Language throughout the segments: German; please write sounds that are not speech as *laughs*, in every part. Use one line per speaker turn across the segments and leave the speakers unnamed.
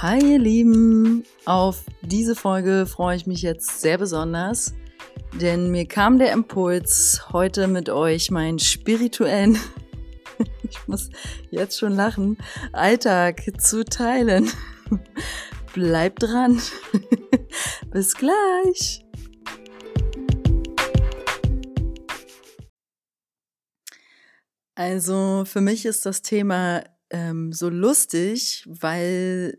Hi ihr Lieben, auf diese Folge freue ich mich jetzt sehr besonders, denn mir kam der Impuls, heute mit euch meinen spirituellen, *laughs* ich muss jetzt schon lachen, Alltag zu teilen. *laughs* Bleibt dran. *laughs* Bis gleich. Also für mich ist das Thema ähm, so lustig, weil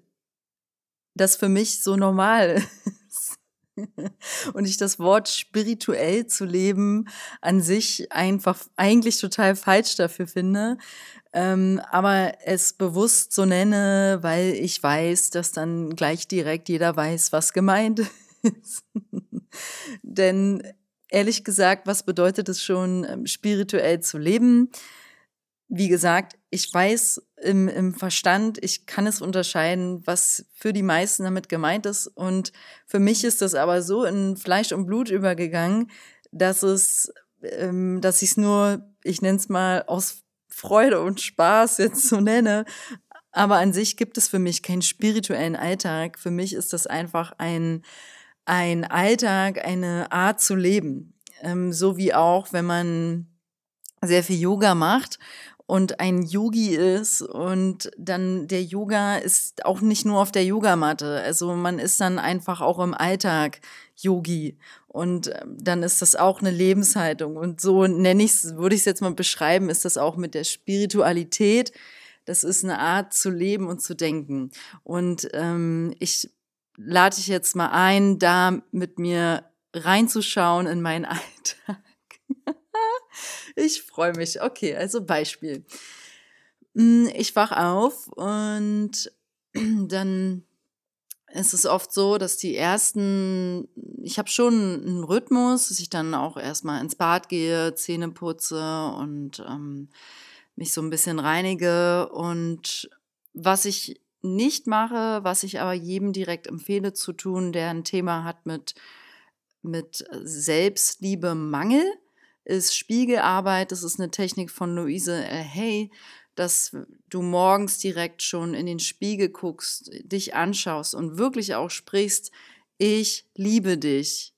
das für mich so normal ist. *laughs* Und ich das Wort spirituell zu leben an sich einfach eigentlich total falsch dafür finde. Ähm, aber es bewusst so nenne, weil ich weiß, dass dann gleich direkt jeder weiß, was gemeint ist. *laughs* Denn ehrlich gesagt, was bedeutet es schon, ähm, spirituell zu leben? wie gesagt, ich weiß im, im Verstand, ich kann es unterscheiden, was für die meisten damit gemeint ist. Und für mich ist das aber so in Fleisch und Blut übergegangen, dass es, ähm, dass ich es nur, ich nenne es mal aus Freude und Spaß jetzt so nenne. Aber an sich gibt es für mich keinen spirituellen Alltag. Für mich ist das einfach ein, ein Alltag, eine Art zu leben. Ähm, so wie auch, wenn man sehr viel Yoga macht und ein Yogi ist und dann der Yoga ist auch nicht nur auf der Yogamatte. Also man ist dann einfach auch im Alltag Yogi und ähm, dann ist das auch eine Lebenshaltung und so nenne ich es, würde ich es jetzt mal beschreiben, ist das auch mit der Spiritualität. Das ist eine Art zu leben und zu denken. Und ähm, ich lade dich jetzt mal ein, da mit mir reinzuschauen in meinen *laughs* Alltag. *laughs* Ich freue mich. Okay, also Beispiel. Hm, ich wach auf und *clears throat* dann ist es oft so, dass die ersten, ich habe schon einen Rhythmus, dass ich dann auch erstmal ins Bad gehe, Zähne putze und ähm, mich so ein bisschen reinige. Und was ich nicht mache, was ich aber jedem direkt empfehle zu tun, der ein Thema hat mit, mit Selbstliebe, Mangel, ist Spiegelarbeit. Das ist eine Technik von Luise L. Hay, dass du morgens direkt schon in den Spiegel guckst, dich anschaust und wirklich auch sprichst, ich liebe dich.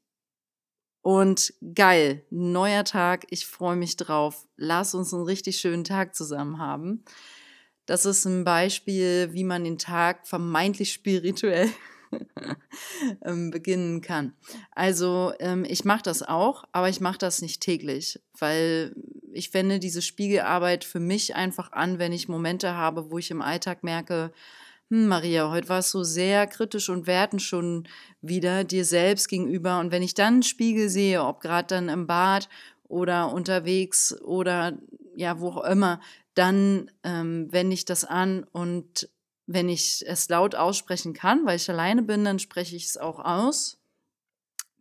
Und geil, neuer Tag, ich freue mich drauf. Lass uns einen richtig schönen Tag zusammen haben. Das ist ein Beispiel, wie man den Tag vermeintlich spirituell *laughs* beginnen kann. Also ähm, ich mache das auch, aber ich mache das nicht täglich, weil ich wende diese Spiegelarbeit für mich einfach an, wenn ich Momente habe, wo ich im Alltag merke, hm, Maria, heute warst du sehr kritisch und wertend schon wieder dir selbst gegenüber. Und wenn ich dann einen Spiegel sehe, ob gerade dann im Bad oder unterwegs oder ja, wo auch immer, dann ähm, wende ich das an und wenn ich es laut aussprechen kann, weil ich alleine bin, dann spreche ich es auch aus,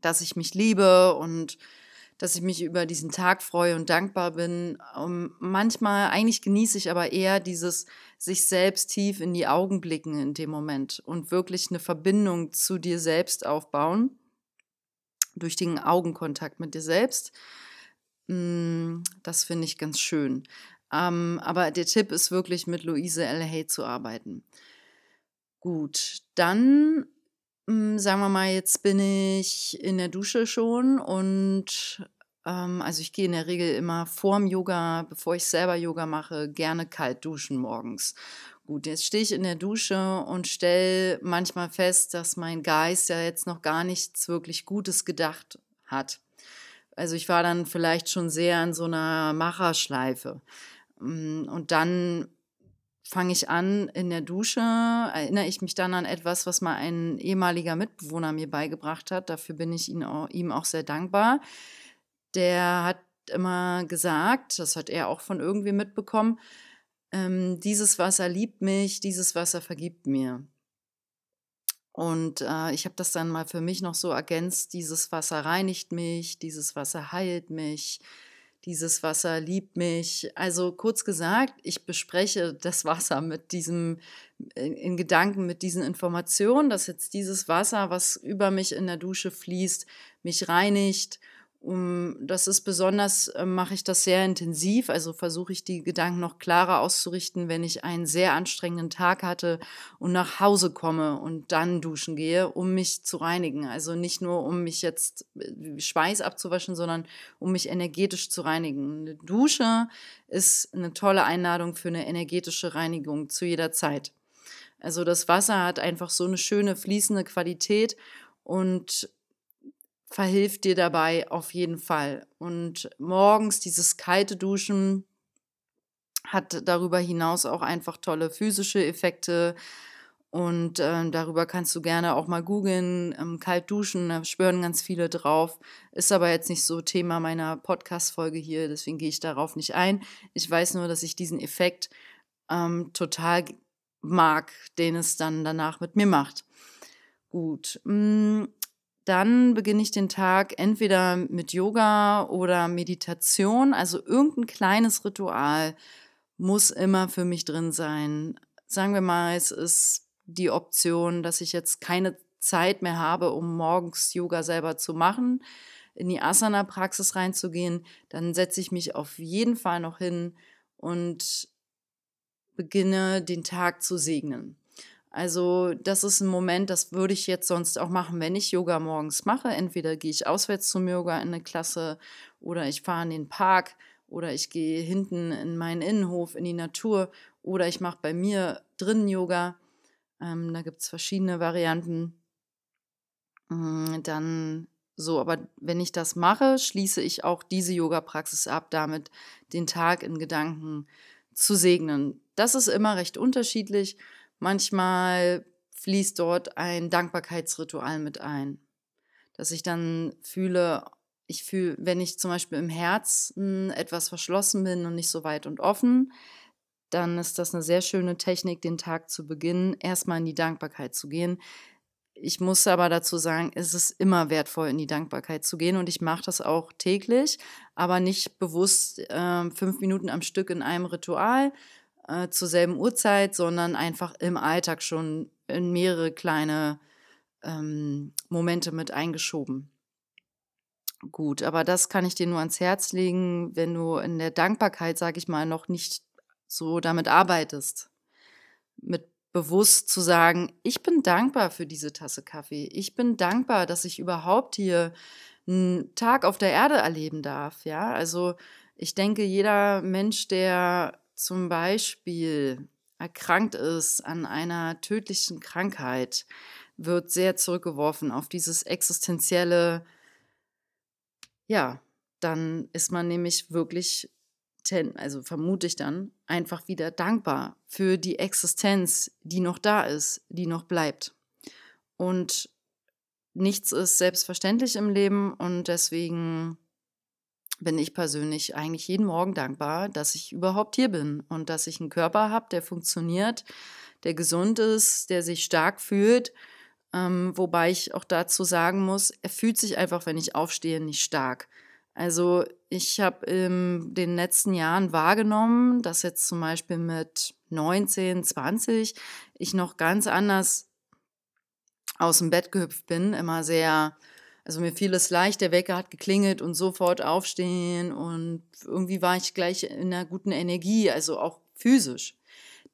dass ich mich liebe und dass ich mich über diesen Tag freue und dankbar bin. Um, ähm, manchmal, eigentlich genieße ich aber eher dieses sich selbst tief in die Augen blicken in dem Moment und wirklich eine Verbindung zu dir selbst aufbauen durch den Augenkontakt mit dir selbst. Mm, das finde ich ganz schön. Ähm, aber der Tipp ist wirklich mit Luise L. Hay zu arbeiten. Gut, dann hm, sagen wir mal, jetzt bin ich in der Dusche schon und ähm, also ich gehe in der Regel immer vorm Yoga, bevor ich selber Yoga mache, gerne kalt duschen morgens. Gut, jetzt stehe ich in der Dusche und stelle manchmal fest, dass mein Geist ja jetzt noch gar nichts wirklich Gutes gedacht hat. Also ich war dann vielleicht schon sehr in so einer Macherschleife. Mm, und dann fange ich an in der Dusche, erinnere ich mich dann an etwas, was mal ein ehemaliger Mitbewohner mir beigebracht hat. Dafür bin ich ihm auch sehr dankbar. Der hat immer gesagt, das hat er auch von irgendwie mitbekommen, ähm, dieses Wasser liebt mich, dieses Wasser vergibt mir. Und äh, ich habe das dann mal für mich noch so ergänzt, dieses Wasser reinigt mich, dieses Wasser heilt mich, dieses Wasser liebt mich. Also kurz gesagt, ich bespreche das Wasser mit diesem, in Gedanken mit diesen Informationen, dass jetzt dieses Wasser, was über mich in der Dusche fließt, mich reinigt Um, das ist besonders, äh, mache ich das sehr intensiv, also versuche ich die Gedanken noch klarer auszurichten, wenn ich einen sehr anstrengenden Tag hatte und nach Hause komme und dann duschen gehe, um mich zu reinigen. Also nicht nur, um mich jetzt äh, Schweiß abzuwaschen, sondern um mich energetisch zu reinigen. Eine Dusche ist eine tolle Einladung für eine energetische Reinigung zu jeder Zeit. Also das Wasser hat einfach so eine schöne fließende Qualität und verhilft dir dabei auf jeden Fall. Und morgens dieses kalte Duschen hat darüber hinaus auch einfach tolle physische Effekte. Und äh, darüber kannst du gerne auch mal googeln, ähm, kalt duschen, da spüren ganz viele drauf. Ist aber jetzt nicht so Thema meiner Podcast-Folge hier, deswegen gehe ich darauf nicht ein. Ich weiß nur, dass ich diesen Effekt ähm, total mag, den es dann danach mit mir macht. Gut. Mh, mm, dann beginne ich den Tag entweder mit Yoga oder Meditation. Also irgendein kleines Ritual muss immer für mich drin sein. Sagen wir mal, es ist die Option, dass ich jetzt keine Zeit mehr habe, um morgens Yoga selber zu machen, in die Asana-Praxis reinzugehen, dann setze ich mich auf jeden Fall noch hin und beginne den Tag zu segnen. Also das ist ein Moment, das würde ich jetzt sonst auch machen, wenn ich Yoga morgens mache. Entweder gehe ich auswärts zum Yoga in eine Klasse oder ich fahre in den Park oder ich gehe hinten in meinen Innenhof in die Natur oder ich mache bei mir drinnen Yoga. Ähm, da gibt es verschiedene Varianten. Mm, dann so, aber wenn ich das mache, schließe ich auch diese Yoga-Praxis ab, damit den Tag in Gedanken zu segnen. Das ist immer recht unterschiedlich. Manchmal fließt dort ein Dankbarkeitsritual mit ein, dass ich dann fühle, ich fühle, wenn ich zum Beispiel im Herzen etwas verschlossen bin und nicht so weit und offen, dann ist das eine sehr schöne Technik, den Tag zu beginnen, erstmal in die Dankbarkeit zu gehen. Ich muss aber dazu sagen, es ist immer wertvoll, in die Dankbarkeit zu gehen und ich mache das auch täglich, aber nicht bewusst äh, fünf Minuten am Stück in einem Ritual, äh, zur selben Uhrzeit, sondern einfach im Alltag schon in mehrere kleine ähm, Momente mit eingeschoben. Gut, aber das kann ich dir nur ans Herz legen, wenn du in der Dankbarkeit, sage ich mal, noch nicht so damit arbeitest. Mit bewusst zu sagen, ich bin dankbar für diese Tasse Kaffee. Ich bin dankbar, dass ich überhaupt hier einen Tag auf der Erde erleben darf. Ja, also ich denke, jeder Mensch, der zum Beispiel erkrankt ist an einer tödlichen Krankheit, wird sehr zurückgeworfen auf dieses existenzielle, ja, dann ist man nämlich wirklich, also vermute ich dann, einfach wieder dankbar für die Existenz, die noch da ist, die noch bleibt. Und nichts ist selbstverständlich im Leben und deswegen bin ich persönlich eigentlich jeden Morgen dankbar, dass ich überhaupt hier bin und dass ich einen Körper habe, der funktioniert, der gesund ist, der sich stark fühlt. Ähm, wobei ich auch dazu sagen muss, er fühlt sich einfach, wenn ich aufstehe, nicht stark. Also ich habe in den letzten Jahren wahrgenommen, dass jetzt zum Beispiel mit 19, 20 ich noch ganz anders aus dem Bett gehüpft bin, immer sehr also mir fiel es leicht, der Wecker hat geklingelt und sofort aufstehen und irgendwie war ich gleich in einer guten Energie, also auch physisch.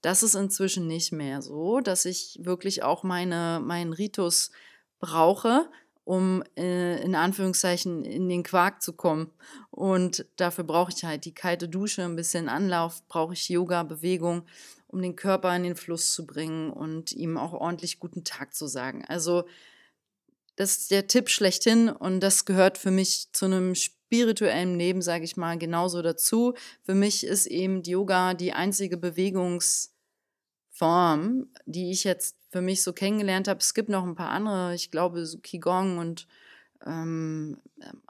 Das ist inzwischen nicht mehr so, dass ich wirklich auch meine, meinen Ritus brauche, um äh, in Anführungszeichen in den Quark zu kommen. Und dafür brauche ich halt die kalte Dusche, ein bisschen Anlauf, brauche ich Yoga, Bewegung, um den Körper in den Fluss zu bringen und ihm auch ordentlich guten Tag zu sagen. Also das ist der Tipp schlechthin und das gehört für mich zu einem spirituellen Leben, sage ich mal, genauso dazu. Für mich ist eben Yoga die einzige Bewegungsform, die ich jetzt für mich so kennengelernt habe. Es gibt noch ein paar andere, ich glaube so Qigong und ähm,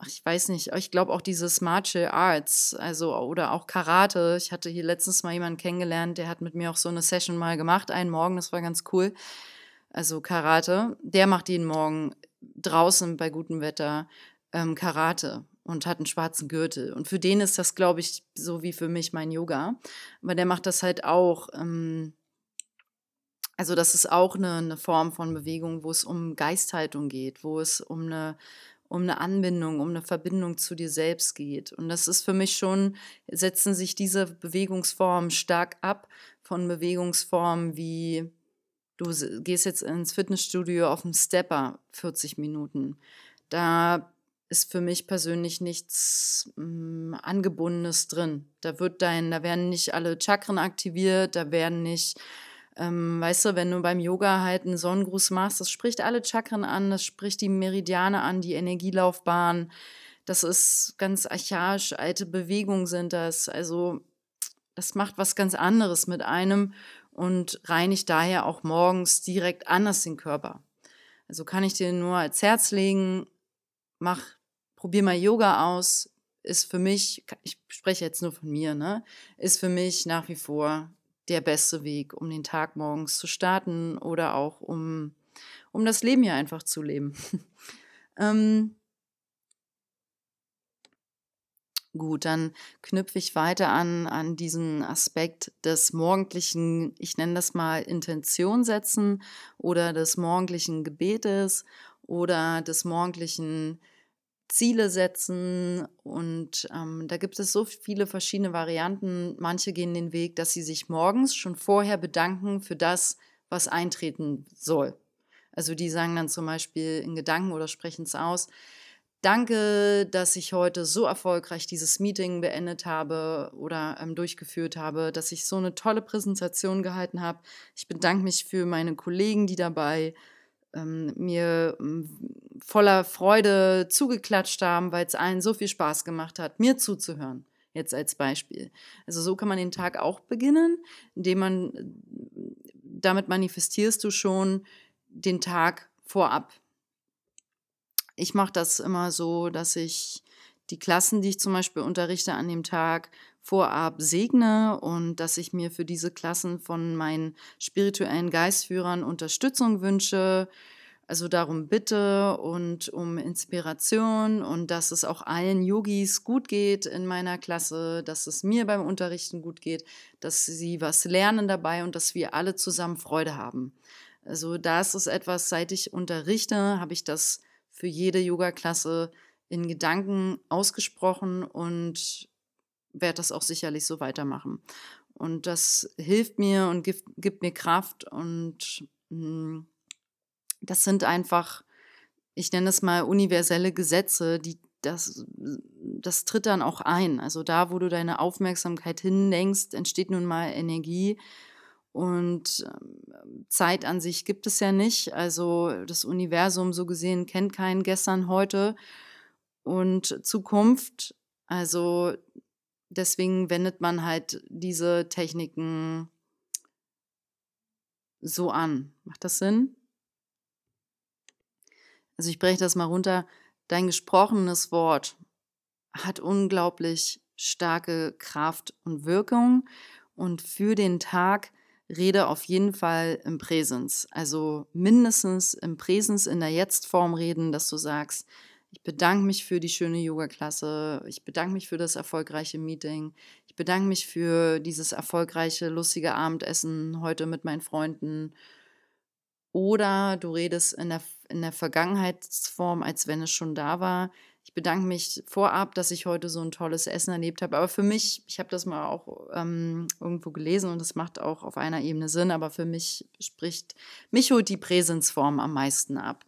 ich weiß nicht, ich glaube auch dieses Martial Arts, also oder auch Karate. Ich hatte hier letztens mal jemanden kennengelernt, der hat mit mir auch so eine Session mal gemacht, einen Morgen, das war ganz cool. Also Karate, der macht jeden Morgen draußen bei gutem Wetter ähm, Karate und hat einen schwarzen Gürtel. Und für den ist das, glaube ich, so wie für mich mein Yoga. Aber der macht das halt auch. Ähm, also das ist auch eine, eine Form von Bewegung, wo es um Geisthaltung geht, wo es um eine um eine Anbindung, um eine Verbindung zu dir selbst geht. Und das ist für mich schon, setzen sich diese Bewegungsformen stark ab von Bewegungsformen wie du gehst jetzt ins Fitnessstudio auf dem Stepper 40 Minuten. Da ist für mich persönlich nichts mh, hm, Angebundenes drin. Da wird dein, da werden nicht alle Chakren aktiviert, da werden nicht, ähm, weißt du, wenn du beim Yoga halt einen Sonnengruß machst, das spricht alle Chakren an, das spricht die Meridiane an, die Energielaufbahn. Das ist ganz archaisch, alte Bewegungen sind das. Also das macht was ganz anderes mit einem und reinigt daher auch morgens direkt anders den Körper. Also kann ich dir nur als Herz legen, mach, probier mal Yoga aus, ist für mich, ich spreche jetzt nur von mir, ne, ist für mich nach wie vor der beste Weg, um den Tag morgens zu starten oder auch um, um das Leben hier einfach zu leben. *laughs* ähm, Gut, dann knüpfe ich weiter an, an diesen Aspekt des morgendlichen, ich nenne das mal Intention setzen oder des morgendlichen Gebetes oder des morgendlichen Ziele setzen. Und ähm, da gibt es so viele verschiedene Varianten. Manche gehen den Weg, dass sie sich morgens schon vorher bedanken für das, was eintreten soll. Also die sagen dann zum Beispiel in Gedanken oder sprechen es aus, Danke, dass ich heute so erfolgreich dieses Meeting beendet habe oder ähm, durchgeführt habe, dass ich so eine tolle Präsentation gehalten habe. Ich bedanke mich für meine Kollegen, die dabei ähm, mir ähm, voller Freude zugeklatscht haben, weil es allen so viel Spaß gemacht hat, mir zuzuhören. Jetzt als Beispiel. Also so kann man den Tag auch beginnen, indem man, damit manifestierst du schon den Tag vorab ich mache das immer so, dass ich die Klassen, die ich zum Beispiel unterrichte an dem Tag, vorab segne und dass ich mir für diese Klassen von meinen spirituellen Geistführern Unterstützung wünsche, also darum bitte und um Inspiration und dass es auch allen Yogis gut geht in meiner Klasse, dass es mir beim Unterrichten gut geht, dass sie was lernen dabei und dass wir alle zusammen Freude haben. Also das ist etwas, seit ich unterrichte, habe ich das für jede Yoga-Klasse in Gedanken ausgesprochen und werde das auch sicherlich so weitermachen. Und das hilft mir und gibt, gibt mir Kraft und mh, hm, das sind einfach, ich nenne es mal universelle Gesetze, die das, das tritt dann auch ein. Also da, wo du deine Aufmerksamkeit hinlenkst, entsteht nun mal Energie und ähm, Zeit an sich gibt es ja nicht. Also das Universum so gesehen kennt keinen gestern, heute und Zukunft. Also deswegen wendet man halt diese Techniken so an. Macht das Sinn? Also ich breche das mal runter. Dein gesprochenes Wort hat unglaublich starke Kraft und Wirkung. Und für den Tag rede auf jeden Fall im Präsens. Also mindestens im Präsens in der Jetzt-Form reden, dass du sagst, ich bedanke mich für die schöne Yoga-Klasse, ich bedanke mich für das erfolgreiche Meeting, ich bedanke mich für dieses erfolgreiche, lustige Abendessen heute mit meinen Freunden. Oder du redest in der, in der Vergangenheitsform, als wenn es schon da war ich bedanke mich vorab, dass ich heute so ein tolles Essen erlebt habe. Aber für mich, ich habe das mal auch ähm, irgendwo gelesen und es macht auch auf einer Ebene Sinn, aber für mich spricht, mich holt die Präsensform am meisten ab.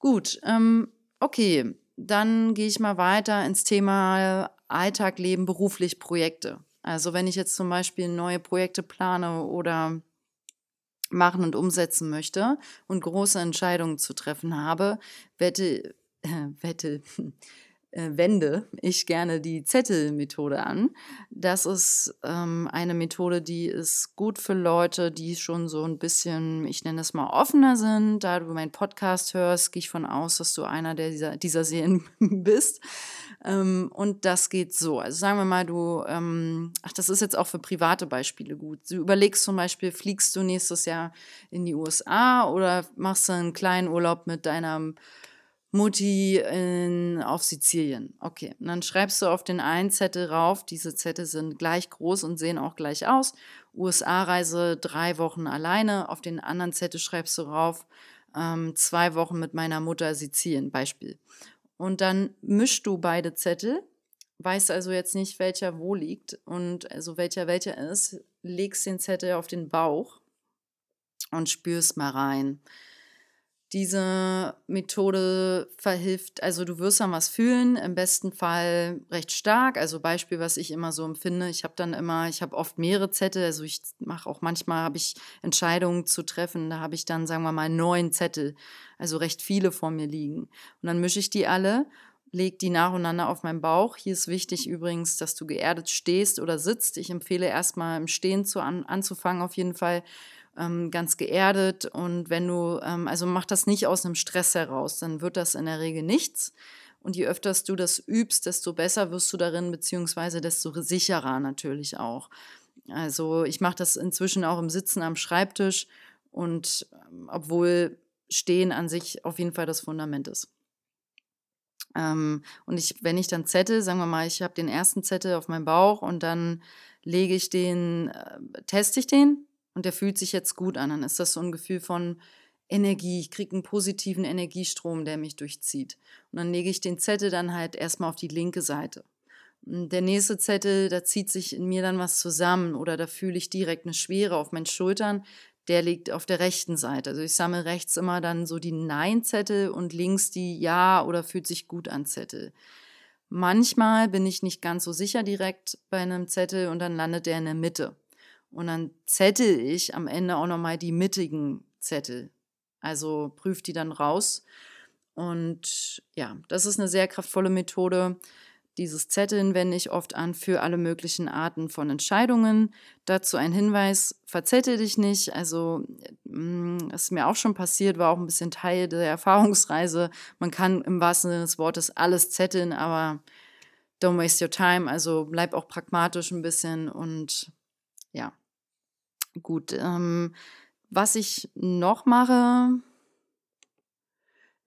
Gut, ähm, okay, dann gehe ich mal weiter ins Thema Alltag, Leben, beruflich, Projekte. Also wenn ich jetzt zum Beispiel neue Projekte plane oder machen und umsetzen möchte und große Entscheidungen zu treffen habe, werde, äh, wette, *laughs* äh, wende ich gerne die Zettelmethode an. Das ist ähm, eine Methode, die ist gut für Leute, die schon so ein bisschen, ich nenne es mal, offener sind. Da du meinen Podcast hörst, gehe ich von aus, dass du einer der dieser, dieser Serien *laughs* bist. Ähm, und das geht so. Also sagen wir mal, du, ähm, ach, das ist jetzt auch für private Beispiele gut. Du überlegst zum Beispiel, fliegst du nächstes Jahr in die USA oder machst du einen kleinen Urlaub mit deiner Mutti in, auf Sizilien. Okay, und dann schreibst du auf den einen Zettel rauf, diese Zettel sind gleich groß und sehen auch gleich aus. USA-Reise drei Wochen alleine. Auf den anderen Zettel schreibst du rauf, ähm, zwei Wochen mit meiner Mutter Sizilien, Beispiel. Und dann mischst du beide Zettel, weißt also jetzt nicht, welcher wo liegt und also welcher welcher ist, legst den Zettel auf den Bauch und spürst mal rein diese Methode verhilft, also du wirst dann was fühlen, im besten Fall recht stark. Also Beispiel, was ich immer so empfinde, ich habe dann immer, ich habe oft mehrere Zettel, also ich mache auch manchmal, habe ich Entscheidungen zu treffen, da habe ich dann, sagen wir mal, neun Zettel, also recht viele vor mir liegen. Und dann mische ich die alle, lege die nacheinander auf meinen Bauch. Hier ist wichtig übrigens, dass du geerdet stehst oder sitzt. Ich empfehle erstmal im Stehen zu an, anzufangen auf jeden Fall ähm, ganz geerdet. Und wenn du, ähm, also mach das nicht aus einem Stress heraus, dann wird das in der Regel nichts. Und je öfters du das übst, desto besser wirst du darin, beziehungsweise desto sicherer natürlich auch. Also ich mache das inzwischen auch im Sitzen am Schreibtisch und ähm, obwohl Stehen an sich auf jeden Fall das Fundament ist. Ähm, und ich, wenn ich dann Zettel, sagen wir mal, ich habe den ersten Zettel auf meinem Bauch und dann lege ich den, äh, teste ich den und der fühlt sich jetzt gut an, dann ist das so ein Gefühl von Energie. Ich kriege einen positiven Energiestrom, der mich durchzieht. Und dann lege ich den Zettel dann halt erstmal auf die linke Seite. Der nächste Zettel, da zieht sich in mir dann was zusammen oder da fühle ich direkt eine Schwere auf meinen Schultern. Der liegt auf der rechten Seite. Also ich sammle rechts immer dann so die Nein-Zettel und links die Ja oder fühlt sich gut an Zettel. Manchmal bin ich nicht ganz so sicher direkt bei einem Zettel und dann landet der in der Mitte. Und dann zettel ich am Ende auch nochmal die mittigen Zettel. Also prüfe die dann raus. Und ja, das ist eine sehr kraftvolle Methode. Dieses Zetteln wende ich oft an für alle möglichen Arten von Entscheidungen. Dazu ein Hinweis, verzettel dich nicht. Also, mm, das ist mir auch schon passiert, war auch ein bisschen Teil der Erfahrungsreise. Man kann im wahrsten Sinne des Wortes alles zetteln, aber don't waste your time. Also bleib auch pragmatisch ein bisschen und ja, Gut, ähm, was ich noch mache,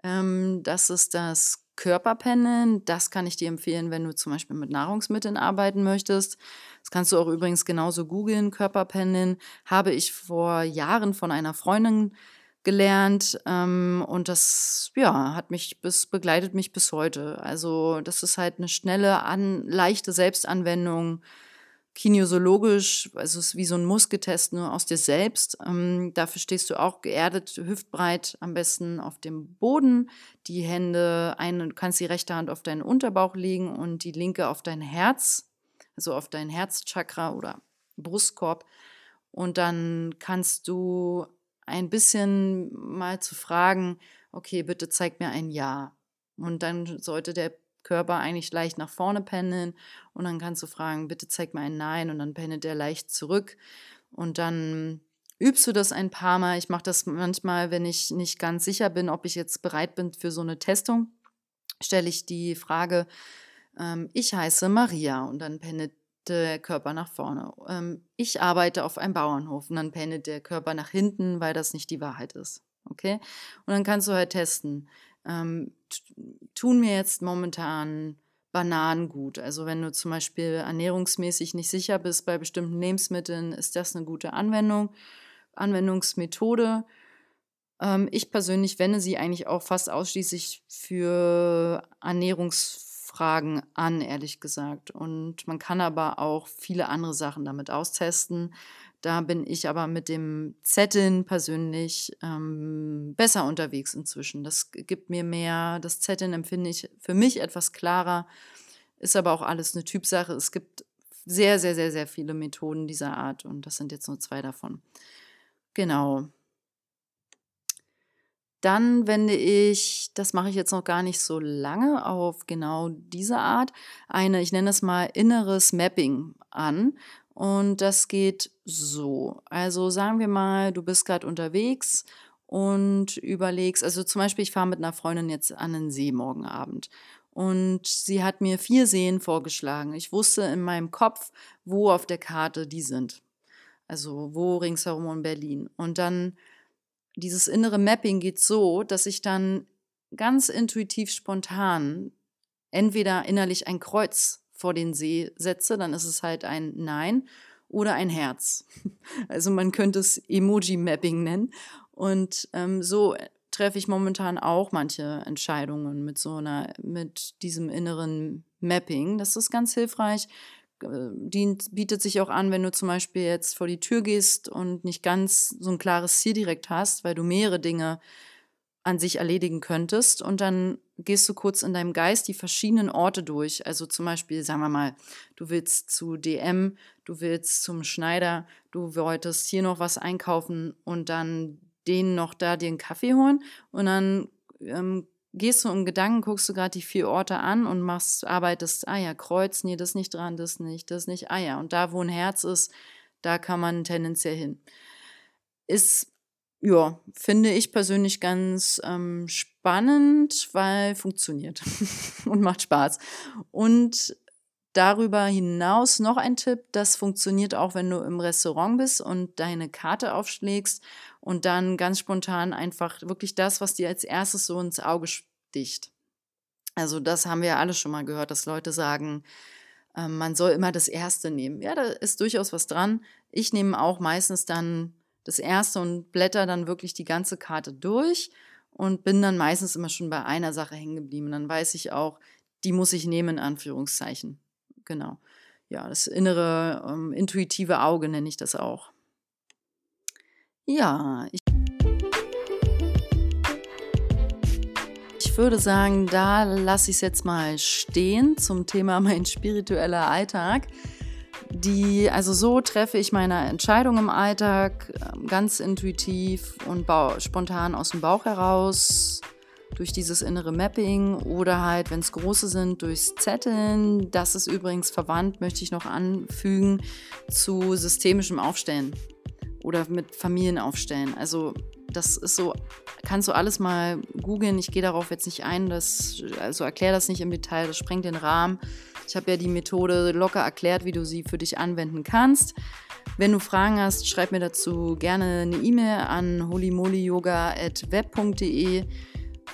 ähm, das ist das Körperpendeln. Das kann ich dir empfehlen, wenn du zum Beispiel mit Nahrungsmitteln arbeiten möchtest. Das kannst du auch übrigens genauso googeln. Körperpendeln habe ich vor Jahren von einer Freundin gelernt ähm, und das ja hat mich bis begleitet mich bis heute. Also das ist halt eine schnelle, an, leichte Selbstanwendung kinesiologisch, also es ist wie so ein Muskeltest nur aus dir selbst. Ähm, dafür stehst du auch geerdet, hüftbreit, am besten auf dem Boden. Die Hände, eine, kannst die rechte Hand auf deinen Unterbauch legen und die linke auf dein Herz, also auf dein Herzchakra oder Brustkorb. Und dann kannst du ein bisschen mal zu fragen, okay, bitte zeig mir ein Ja. Und dann sollte der Körper eigentlich leicht nach vorne pendeln und dann kannst du fragen, bitte zeig mir ein Nein und dann pendelt er leicht zurück und dann übst du das ein paar Mal. Ich mache das manchmal, wenn ich nicht ganz sicher bin, ob ich jetzt bereit bin für so eine Testung, stelle ich die Frage, ähm, ich heiße Maria und dann pendelt der Körper nach vorne. Ähm, ich arbeite auf einem Bauernhof und dann pendelt der Körper nach hinten, weil das nicht die Wahrheit ist. Okay? Und dann kannst du halt testen ähm, tun mir jetzt momentan Bananen gut. Also wenn du zum Beispiel ernährungsmäßig nicht sicher bist bei bestimmten Lebensmitteln, ist das eine gute Anwendung, Anwendungsmethode. Ähm, ich persönlich wende sie eigentlich auch fast ausschließlich für Ernährungsfragen an, ehrlich gesagt. Und man kann aber auch viele andere Sachen damit austesten. Da bin ich aber mit dem Zetteln persönlich ähm, besser unterwegs inzwischen. Das gibt mir mehr, das Zetteln empfinde ich für mich etwas klarer, ist aber auch alles eine Typsache. Es gibt sehr, sehr, sehr, sehr viele Methoden dieser Art und das sind jetzt nur zwei davon. Genau. Dann wende ich, das mache ich jetzt noch gar nicht so lange, auf genau diese Art, eine, ich nenne es mal inneres Mapping an. Und das geht so. Also sagen wir mal, du bist gerade unterwegs und überlegst, also zum Beispiel, ich fahre mit einer Freundin jetzt an den See morgen Abend. Und sie hat mir vier Seen vorgeschlagen. Ich wusste in meinem Kopf, wo auf der Karte die sind. Also wo ringsherum in Berlin. Und dann dieses innere Mapping geht so, dass ich dann ganz intuitiv spontan entweder innerlich ein Kreuz vor den See setze, dann ist es halt ein Nein oder ein Herz. *laughs* Also man könnte es Emoji-Mapping nennen. Und ähm, so treffe ich momentan auch manche Entscheidungen mit so einer, mit diesem inneren Mapping. Das ist ganz hilfreich. Äh, dient, bietet sich auch an, wenn du zum Beispiel jetzt vor die Tür gehst und nicht ganz so ein klares Ziel direkt hast, weil du mehrere Dinge an sich erledigen könntest. Und dann gehst du kurz in deinem Geist die verschiedenen Orte durch. Also zum Beispiel, sagen wir mal, du willst zu DM, du willst zum Schneider, du wolltest hier noch was einkaufen und dann denen noch da dir einen Kaffee holen. Und dann ähm, gehst du im Gedanken, guckst du gerade die vier Orte an und machst, arbeitest, ah ja, Kreuz, nee, das nicht dran, das nicht, das nicht, ah ja. Und da, wo ein Herz ist, da kann man tendenziell hin. Ist ja, finde ich persönlich ganz ähm, spannend, weil funktioniert *laughs* und macht Spaß. Und darüber hinaus noch ein Tipp, das funktioniert auch, wenn du im Restaurant bist und deine Karte aufschlägst und dann ganz spontan einfach wirklich das, was dir als erstes so ins Auge sticht. Also das haben wir ja alle schon mal gehört, dass Leute sagen, äh, man soll immer das Erste nehmen. Ja, da ist durchaus was dran. Ich nehme auch meistens dann das erste und blätter dann wirklich die ganze Karte durch und bin dann meistens immer schon bei einer Sache hängen geblieben. Dann weiß ich auch, die muss ich nehmen, in Anführungszeichen. Genau. Ja, das innere, ähm, intuitive Auge nenne ich das auch. Ja, ich, ich würde sagen, da lasse ich es jetzt mal stehen zum Thema *laughs* mein spiritueller Alltag die, also so treffe ich meine Entscheidung im Alltag ähm, ganz intuitiv und spontan aus dem Bauch heraus durch dieses innere Mapping oder halt, wenn es große sind, durchs Zetteln. Das ist übrigens verwandt, möchte ich noch anfügen, zu systemischem Aufstellen oder mit Familienaufstellen. Also das ist so, kannst du alles mal googeln. Ich gehe darauf jetzt nicht ein, das, also erkläre das nicht im Detail, das sprengt den Rahmen. Ich habe ja die Methode locker erklärt, wie du sie für dich anwenden kannst. Wenn du Fragen hast, schreib mir dazu gerne eine E-Mail an holymolyoga.web.de.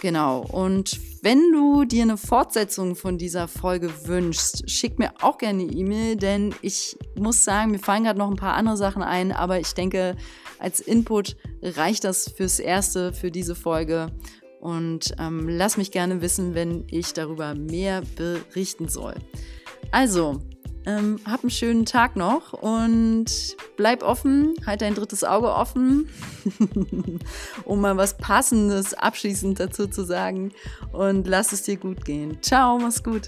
Genau. Und wenn du dir eine Fortsetzung von dieser Folge wünschst, schick mir auch gerne eine E-Mail, denn ich muss sagen, mir fallen gerade noch ein paar andere Sachen ein, aber ich denke, als Input reicht das fürs Erste, für diese Folge. Und ähm, lass mich gerne wissen, wenn ich darüber mehr berichten soll. Also, ähm, hab einen schönen Tag noch und bleib offen, halt dein drittes Auge offen, *laughs* um mal was Passendes abschließend dazu zu sagen. Und lass es dir gut gehen. Ciao, mach's gut.